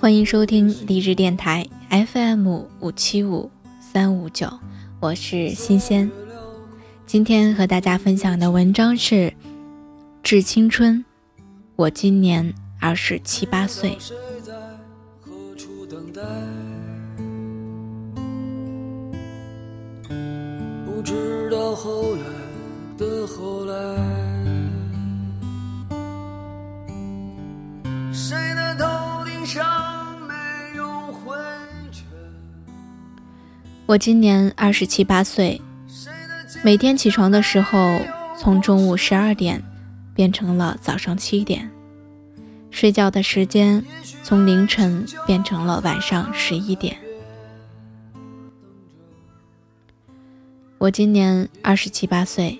欢迎收听励志电台 FM 五七五三五九，我是新鲜。今天和大家分享的文章是《致青春》，我今年二十七八岁。不知道后来的后来，我今年二十七八岁，每天起床的时候，从中午十二点变成了早上七点，睡觉的时间从凌晨变成了晚上十一点。我今年二十七八岁，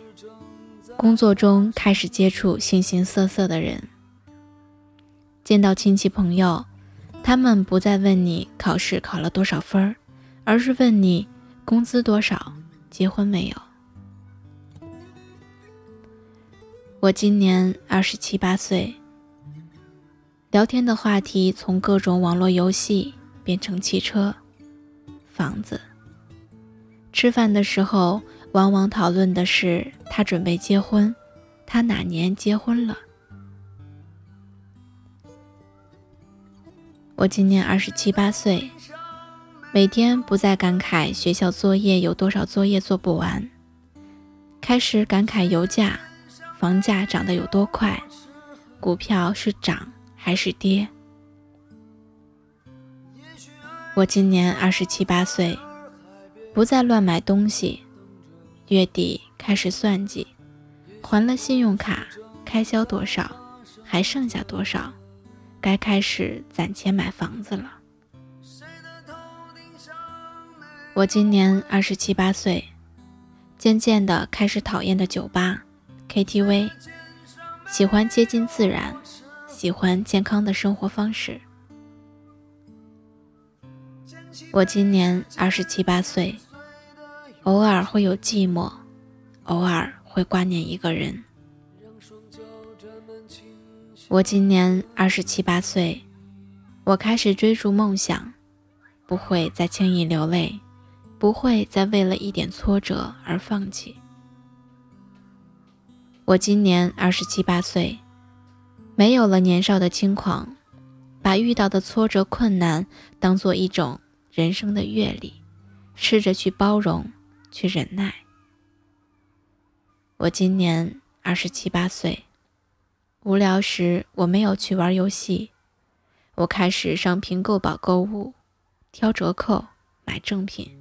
工作中开始接触形形色色的人，见到亲戚朋友，他们不再问你考试考了多少分儿，而是问你工资多少，结婚没有。我今年二十七八岁，聊天的话题从各种网络游戏变成汽车、房子。吃饭的时候，往往讨论的是他准备结婚，他哪年结婚了。我今年二十七八岁，每天不再感慨学校作业有多少作业做不完，开始感慨油价、房价涨得有多快，股票是涨还是跌。我今年二十七八岁。不再乱买东西，月底开始算计，还了信用卡开销多少，还剩下多少，该开始攒钱买房子了。我今年二十七八岁，渐渐的开始讨厌的酒吧、KTV，喜欢接近自然，喜欢健康的生活方式。我今年二十七八岁。偶尔会有寂寞，偶尔会挂念一个人。我今年二十七八岁，我开始追逐梦想，不会再轻易流泪，不会再为了一点挫折而放弃。我今年二十七八岁，没有了年少的轻狂，把遇到的挫折困难当做一种人生的阅历，试着去包容。去忍耐。我今年二十七八岁，无聊时我没有去玩游戏，我开始上拼购宝购物，挑折扣买正品。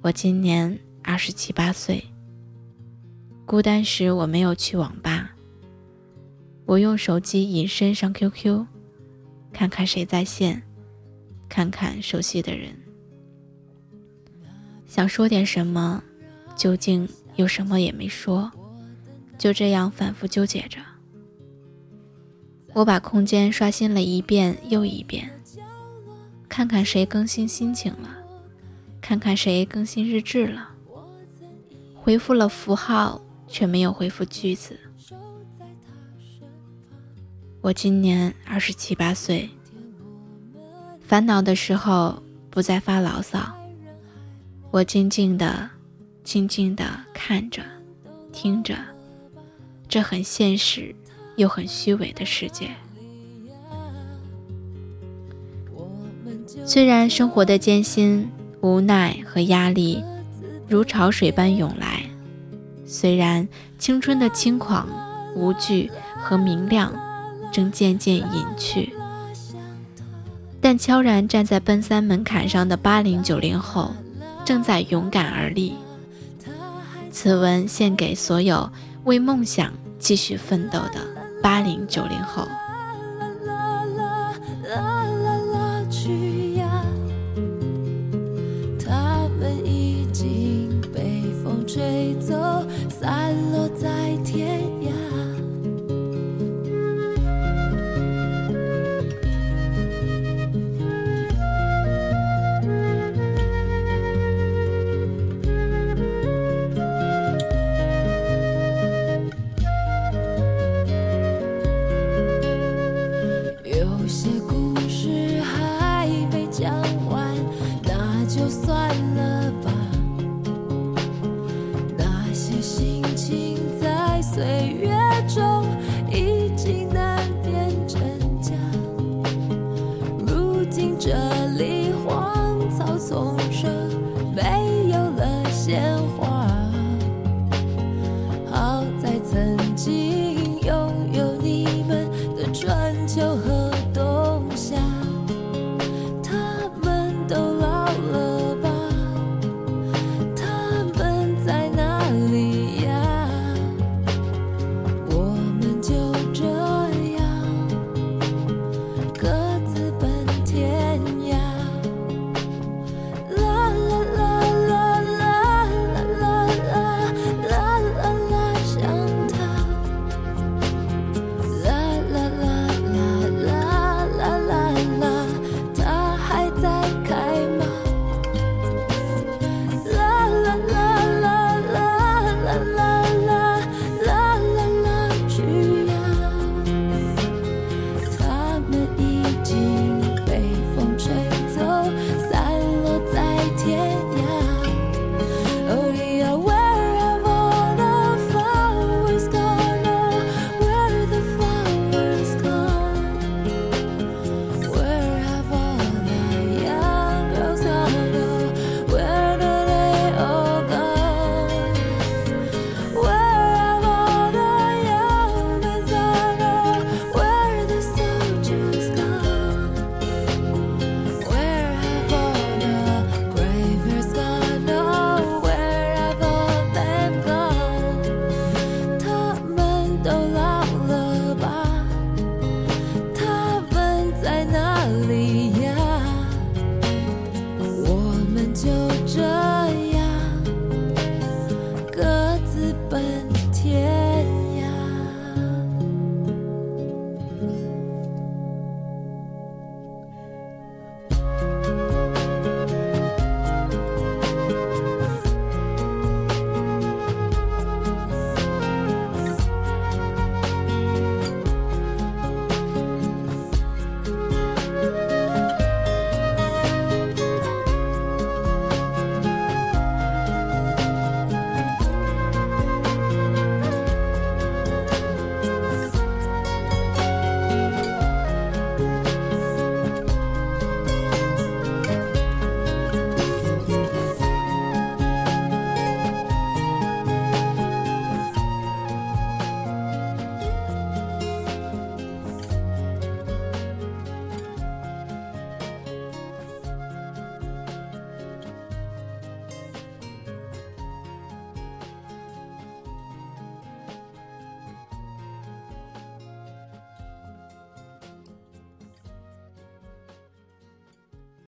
我今年二十七八岁，孤单时我没有去网吧，我用手机隐身上 QQ，看看谁在线，看看熟悉的人。想说点什么，究竟又什么也没说，就这样反复纠结着。我把空间刷新了一遍又一遍，看看谁更新心情了，看看谁更新日志了。回复了符号，却没有回复句子。我今年二十七八岁，烦恼的时候不再发牢骚。我静静的、静静的看着、听着，这很现实又很虚伪的世界。虽然生活的艰辛、无奈和压力如潮水般涌来，虽然青春的轻狂、无惧和明亮正渐渐隐去，但悄然站在奔三门槛上的八零九零后。正在勇敢而立。此文献给所有为梦想继续奋斗的八零九零后。岁月中已经难辨真假。如今这